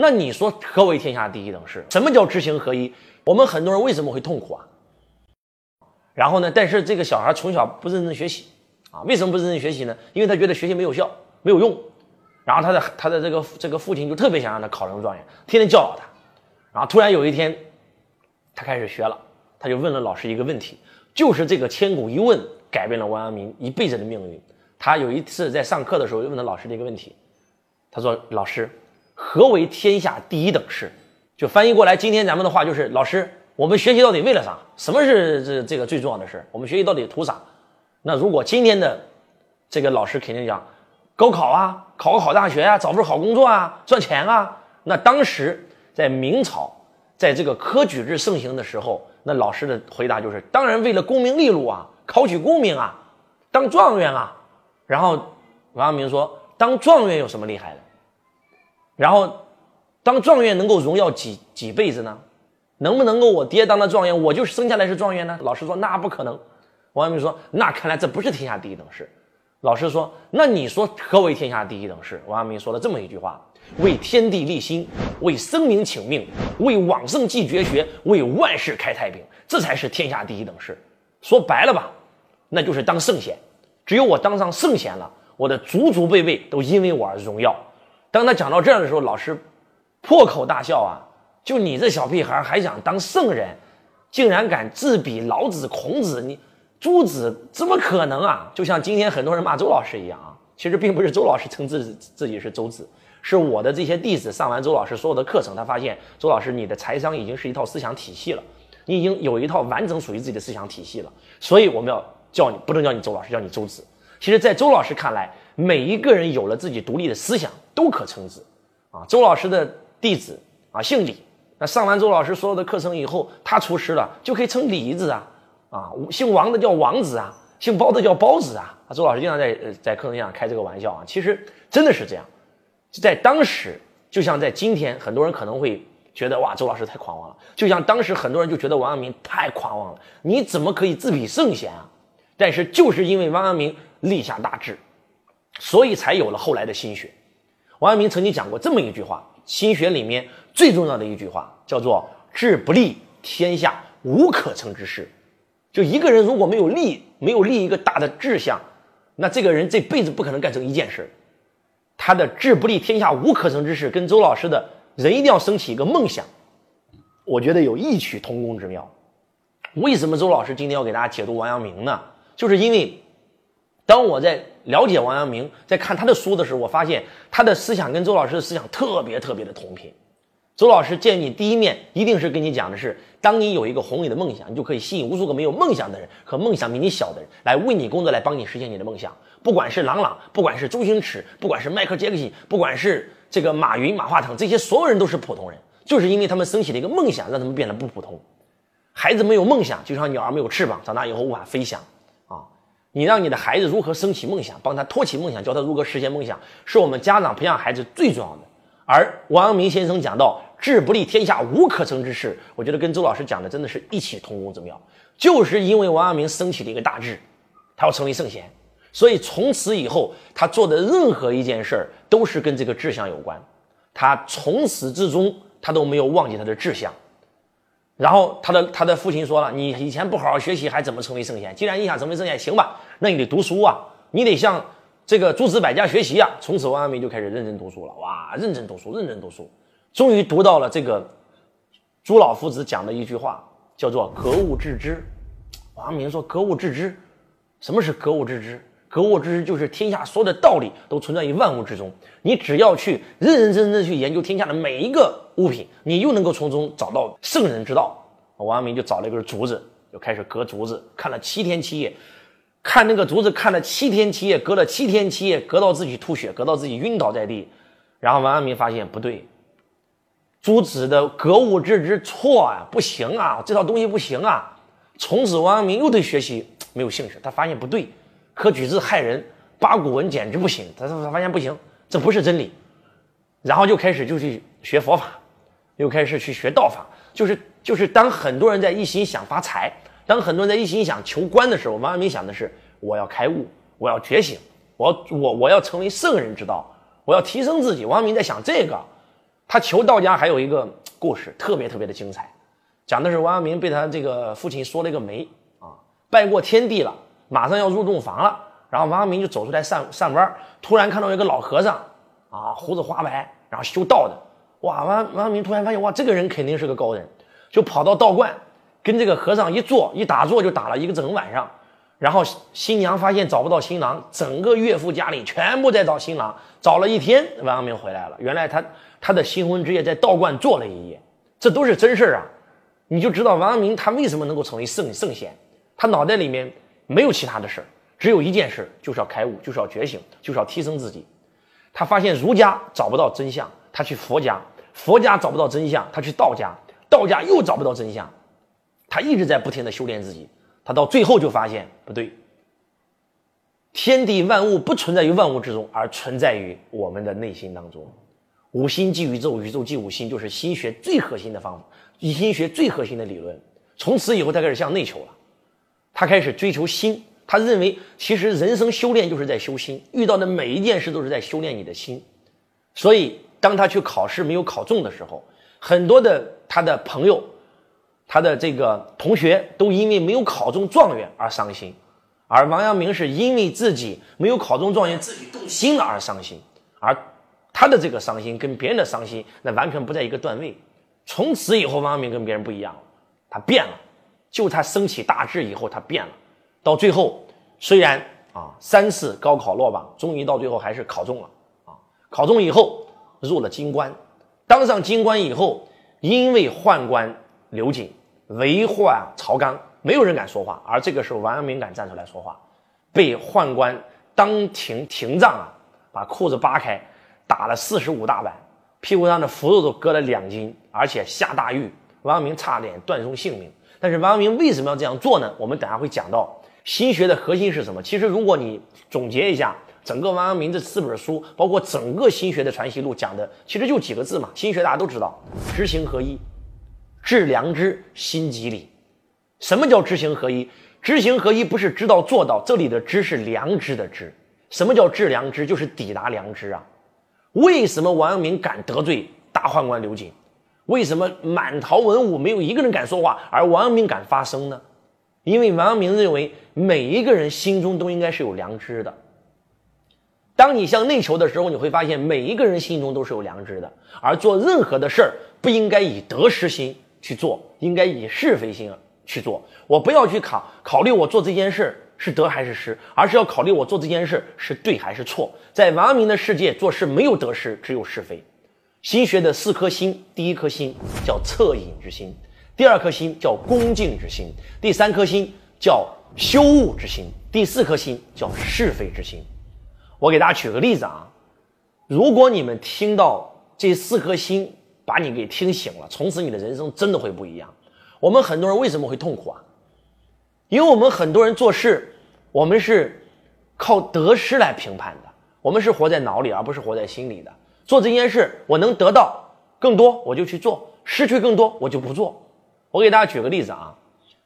那你说何为天下第一等事？什么叫知行合一？我们很多人为什么会痛苦啊？然后呢？但是这个小孩从小不认真学习啊？为什么不认真学习呢？因为他觉得学习没有效，没有用。然后他的他的这个这个父亲就特别想让他考上状元，天天教导他。然后突然有一天，他开始学了，他就问了老师一个问题，就是这个千古一问改变了王阳明一辈子的命运。他有一次在上课的时候就问了老师这个问题，他说：“老师，何为天下第一等事？”就翻译过来，今天咱们的话就是：老师，我们学习到底为了啥？什么是这这个最重要的事？我们学习到底图啥？那如果今天的这个老师肯定讲。高考啊，考个好大学啊，找份好工作啊，赚钱啊。那当时在明朝，在这个科举制盛行的时候，那老师的回答就是：当然为了功名利禄啊，考取功名啊，当状元啊。然后王阳明说：当状元有什么厉害的？然后当状元能够荣耀几几辈子呢？能不能够我爹当了状元，我就是生下来是状元呢？老师说那不可能。王阳明说：那看来这不是天下第一等事。老师说：“那你说何为天下第一等事？”王阳明说了这么一句话：“为天地立心，为生民请命，为往圣继绝学，为万世开太平，这才是天下第一等事。”说白了吧，那就是当圣贤。只有我当上圣贤了，我的祖祖辈辈都因为我而荣耀。当他讲到这儿的时候，老师破口大笑啊！就你这小屁孩还想当圣人，竟然敢自比老子、孔子，你！朱子怎么可能啊？就像今天很多人骂周老师一样啊，其实并不是周老师称自自己是周子，是我的这些弟子上完周老师所有的课程，他发现周老师你的财商已经是一套思想体系了，你已经有一套完整属于自己的思想体系了，所以我们要叫你不能叫你周老师，叫你周子。其实，在周老师看来，每一个人有了自己独立的思想都可称子啊。周老师的弟子啊姓李，那上完周老师所有的课程以后，他出师了就可以称李子啊。啊，姓王的叫王子啊，姓包的叫包子啊。周老师经常在呃在课堂上开这个玩笑啊。其实真的是这样，在当时，就像在今天，很多人可能会觉得哇，周老师太狂妄了。就像当时很多人就觉得王阳明太狂妄了，你怎么可以自比圣贤啊？但是就是因为王阳明立下大志，所以才有了后来的心学。王阳明曾经讲过这么一句话，心学里面最重要的一句话叫做“志不立，天下无可成之事”。就一个人如果没有立，没有立一个大的志向，那这个人这辈子不可能干成一件事。他的志不立，天下无可成之事，跟周老师的人一定要升起一个梦想，我觉得有异曲同工之妙。为什么周老师今天要给大家解读王阳明呢？就是因为当我在了解王阳明，在看他的书的时候，我发现他的思想跟周老师的思想特别特别的同频。周老师见你第一面，一定是跟你讲的是，当你有一个宏伟的梦想，你就可以吸引无数个没有梦想的人和梦想比你小的人来为你工作，来帮你实现你的梦想。不管是朗朗，不管是周星驰，不管是迈克杰克逊，不管是这个马云、马化腾，这些所有人都是普通人，就是因为他们升起了一个梦想，让他们变得不普通。孩子没有梦想，就像鸟儿没有翅膀，长大以后无法飞翔！你让你的孩子如何升起梦想，帮他托起梦想，教他如何实现梦想，是我们家长培养孩子最重要的。而王阳明先生讲到。志不立，天下无可成之事。我觉得跟周老师讲的真的是异曲同工之妙。就是因为王阳明升起了一个大志，他要成为圣贤，所以从此以后他做的任何一件事儿都是跟这个志向有关。他从始至终他都没有忘记他的志向。然后他的他的父亲说了：“你以前不好好学习，还怎么成为圣贤？既然你想成为圣贤，行吧，那你得读书啊，你得向这个诸子百家学习啊。”从此王阳明就开始认真读书了。哇，认真读书，认真读书。终于读到了这个朱老夫子讲的一句话，叫做“格物致知”。王阳明说：“格物致知，什么是格物致知？格物致知就是天下所有的道理都存在于万物之中，你只要去认认真真去研究天下的每一个物品，你又能够从中找到圣人之道。”王阳明就找了一根竹子，就开始割竹子，看了七天七夜，看那个竹子看了七天七夜，割了七天七夜，割到自己吐血，割到自己晕倒在地。然后王阳明发现不对。朱子的格物致知错啊，不行啊，这套东西不行啊。从此王阳明又对学习没有兴趣，他发现不对，科举制害人，八股文简直不行。他他发现不行，这不是真理，然后就开始就去学佛法，又开始去学道法。就是就是当很多人在一心想发财，当很多人在一心想求官的时候，王阳明想的是我要开悟，我要觉醒，我我我要成为圣人之道，我要提升自己。王阳明在想这个。他求道家还有一个故事，特别特别的精彩，讲的是王阳明被他这个父亲说了一个媒啊，拜过天地了，马上要入洞房了，然后王阳明就走出来上上班，突然看到一个老和尚啊，胡子花白，然后修道的，哇，王王阳明突然发现哇，这个人肯定是个高人，就跑到道观，跟这个和尚一坐一打坐就打了一个整晚上。然后新娘发现找不到新郎，整个岳父家里全部在找新郎，找了一天，王阳明回来了。原来他他的新婚之夜在道观坐了一夜，这都是真事儿啊！你就知道王阳明他为什么能够成为圣圣贤，他脑袋里面没有其他的事儿，只有一件事，就是要开悟，就是要觉醒，就是要提升自己。他发现儒家找不到真相，他去佛家；佛家找不到真相，他去道家；道家又找不到真相，他一直在不停的修炼自己。他到最后就发现不对，天地万物不存在于万物之中，而存在于我们的内心当中。五心即宇宙，宇宙即五心，就是心学最核心的方法，以心学最核心的理论。从此以后，他开始向内求了，他开始追求心。他认为，其实人生修炼就是在修心，遇到的每一件事都是在修炼你的心。所以，当他去考试没有考中的时候，很多的他的朋友。他的这个同学都因为没有考中状元而伤心，而王阳明是因为自己没有考中状元，自己动心了而伤心，而他的这个伤心跟别人的伤心那完全不在一个段位。从此以后，王阳明跟别人不一样了，他变了。就他升起大志以后，他变了。到最后，虽然啊三次高考落榜，终于到最后还是考中了啊。考中以后入了京官，当上京官以后，因为宦官刘瑾。为患曹纲，没有人敢说话，而这个时候王阳明敢站出来说话，被宦官当庭廷杖啊，把裤子扒开，打了四十五大板，屁股上的符肉都割了两斤，而且下大狱，王阳明差点断送性命。但是王阳明为什么要这样做呢？我们等下会讲到心学的核心是什么。其实如果你总结一下整个王阳明这四本书，包括整个心学的传习录讲的，其实就几个字嘛，心学大家都知道，知行合一。致良知，心即理。什么叫知行合一？知行合一不是知道做到，这里的知是良知的知。什么叫致良知？就是抵达良知啊。为什么王阳明敢得罪大宦官刘瑾？为什么满朝文武没有一个人敢说话，而王阳明敢发声呢？因为王阳明认为每一个人心中都应该是有良知的。当你向内求的时候，你会发现每一个人心中都是有良知的，而做任何的事儿不应该以得失心。去做应该以是非心去做，我不要去考考虑我做这件事是得还是失，而是要考虑我做这件事是对还是错。在王阳明的世界，做事没有得失，只有是非。心学的四颗心，第一颗心叫恻隐之心，第二颗心叫恭敬之心，第三颗心叫修悟之心，第四颗心叫是非之心。我给大家举个例子啊，如果你们听到这四颗心。把你给听醒了，从此你的人生真的会不一样。我们很多人为什么会痛苦啊？因为我们很多人做事，我们是靠得失来评判的，我们是活在脑里而不是活在心里的。做这件事，我能得到更多我就去做，失去更多我就不做。我给大家举个例子啊，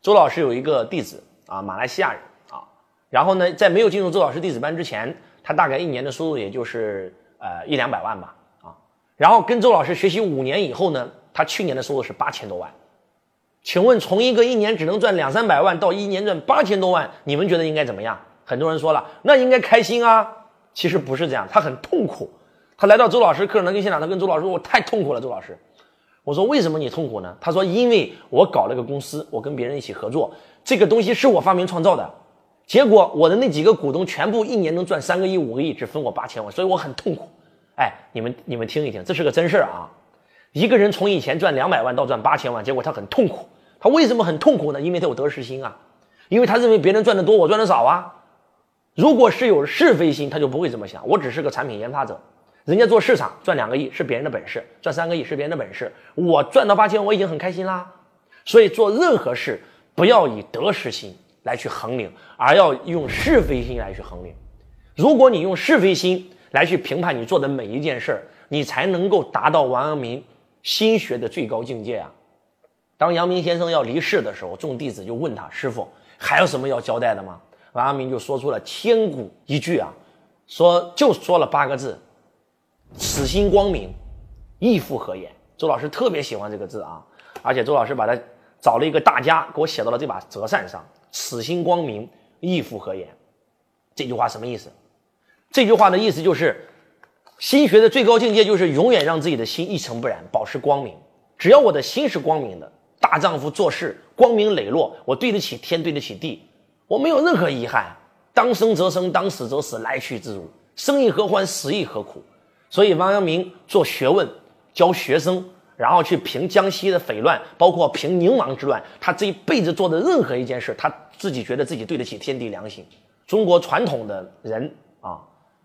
周老师有一个弟子啊，马来西亚人啊，然后呢，在没有进入周老师弟子班之前，他大概一年的收入也就是呃一两百万吧啊。然后跟周老师学习五年以后呢，他去年的收入是八千多万。请问从一个一年只能赚两三百万到一年赚八千多万，你们觉得应该怎么样？很多人说了，那应该开心啊。其实不是这样，他很痛苦。他来到周老师课程的跟现场，他跟周老师说：“我太痛苦了，周老师。”我说：“为什么你痛苦呢？”他说：“因为我搞了个公司，我跟别人一起合作，这个东西是我发明创造的，结果我的那几个股东全部一年能赚三个亿、五个亿，只分我八千万，所以我很痛苦。”哎，你们你们听一听，这是个真事儿啊！一个人从以前赚两百万到赚八千万，结果他很痛苦。他为什么很痛苦呢？因为他有得失心啊，因为他认为别人赚的多，我赚的少啊。如果是有是非心，他就不会这么想。我只是个产品研发者，人家做市场赚两个亿是别人的本事，赚三个亿是别人的本事，我赚到八千我已经很开心啦。所以做任何事不要以得失心来去衡量，而要用是非心来去衡量。如果你用是非心，来去评判你做的每一件事儿，你才能够达到王阳明心学的最高境界啊！当阳明先生要离世的时候，众弟子就问他：“师傅，还有什么要交代的吗？”王阳明就说出了千古一句啊，说就说了八个字：“此心光明，亦复何言？周老师特别喜欢这个字啊，而且周老师把它找了一个大家给我写到了这把折扇上：“此心光明，亦复何言？”这句话什么意思？这句话的意思就是，心学的最高境界就是永远让自己的心一尘不染，保持光明。只要我的心是光明的，大丈夫做事光明磊落，我对得起天，对得起地，我没有任何遗憾。当生则生，当死则死，来去自如，生亦何欢，死亦何苦？所以王阳明做学问，教学生，然后去平江西的匪乱，包括平宁王之乱，他这一辈子做的任何一件事，他自己觉得自己对得起天地良心。中国传统的人啊，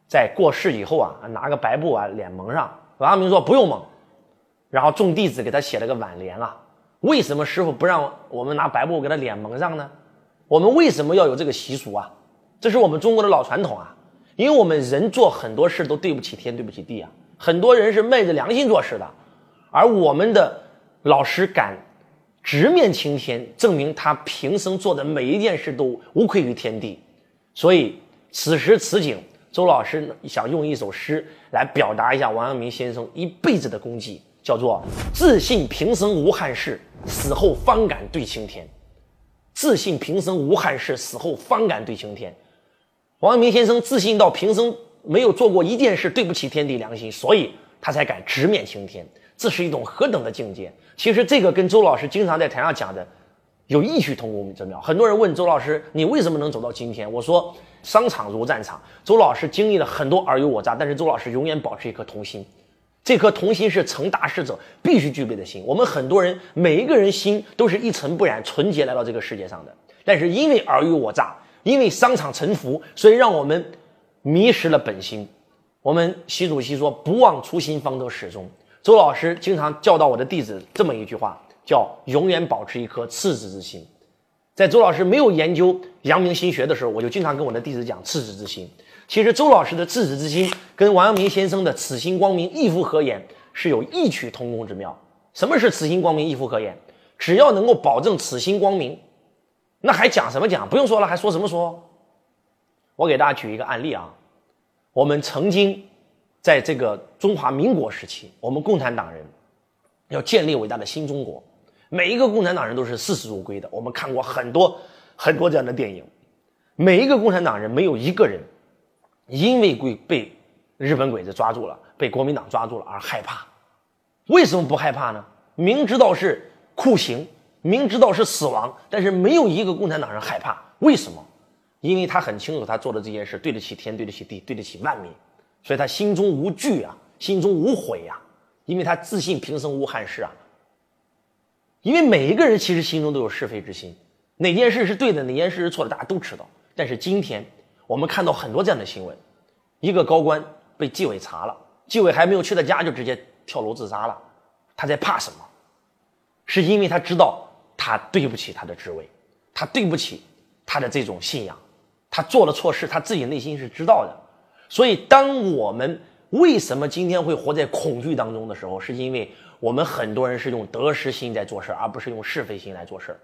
在过世以后啊，拿个白布啊脸蒙上。王阳明说不用蒙，然后众弟子给他写了个挽联啊。为什么师傅不让我们拿白布给他脸蒙上呢？我们为什么要有这个习俗啊？这是我们中国的老传统啊，因为我们人做很多事都对不起天，对不起地啊。很多人是昧着良心做事的，而我们的老师敢直面青天，证明他平生做的每一件事都无愧于天地。所以此时此景，周老师想用一首诗来表达一下王阳明先生一辈子的功绩，叫做“自信平生无憾事，死后方敢对青天”。自信平生无憾事，死后方敢对青天。王阳明先生自信到平生没有做过一件事对不起天地良心，所以他才敢直面青天。这是一种何等的境界！其实这个跟周老师经常在台上讲的有异曲同工之妙。很多人问周老师：“你为什么能走到今天？”我说：“商场如战场。”周老师经历了很多尔虞我诈，但是周老师永远保持一颗童心。这颗童心是成大事者必须具备的心。我们很多人每一个人心都是一尘不染、纯洁来到这个世界上的，但是因为尔虞我诈。因为商场沉浮，所以让我们迷失了本心。我们习主席说：“不忘初心，方得始终。”周老师经常教导我的弟子这么一句话，叫“永远保持一颗赤子之心”。在周老师没有研究阳明心学的时候，我就经常跟我的弟子讲赤子之心。其实周老师的赤子之心跟王阳明先生的“此心光明，亦复何言”是有异曲同工之妙。什么是“此心光明，亦复何言”？只要能够保证此心光明。那还讲什么讲？不用说了，还说什么说？我给大家举一个案例啊。我们曾经在这个中华民国时期，我们共产党人要建立伟大的新中国，每一个共产党人都是视死如归的。我们看过很多很多这样的电影，每一个共产党人没有一个人因为被被日本鬼子抓住了，被国民党抓住了而害怕。为什么不害怕呢？明知道是酷刑。明知道是死亡，但是没有一个共产党人害怕。为什么？因为他很清楚，他做的这件事对得起天，对得起地，对得起万民，所以他心中无惧啊，心中无悔呀，因为他自信平生无憾事啊。因为每一个人其实心中都有是非之心，哪件事是对的，哪件事是错的，大家都知道。但是今天我们看到很多这样的新闻：一个高官被纪委查了，纪委还没有去他家就直接跳楼自杀了，他在怕什么？是因为他知道。他对不起他的职位，他对不起他的这种信仰，他做了错事，他自己内心是知道的。所以，当我们为什么今天会活在恐惧当中的时候，是因为我们很多人是用得失心在做事而不是用是非心来做事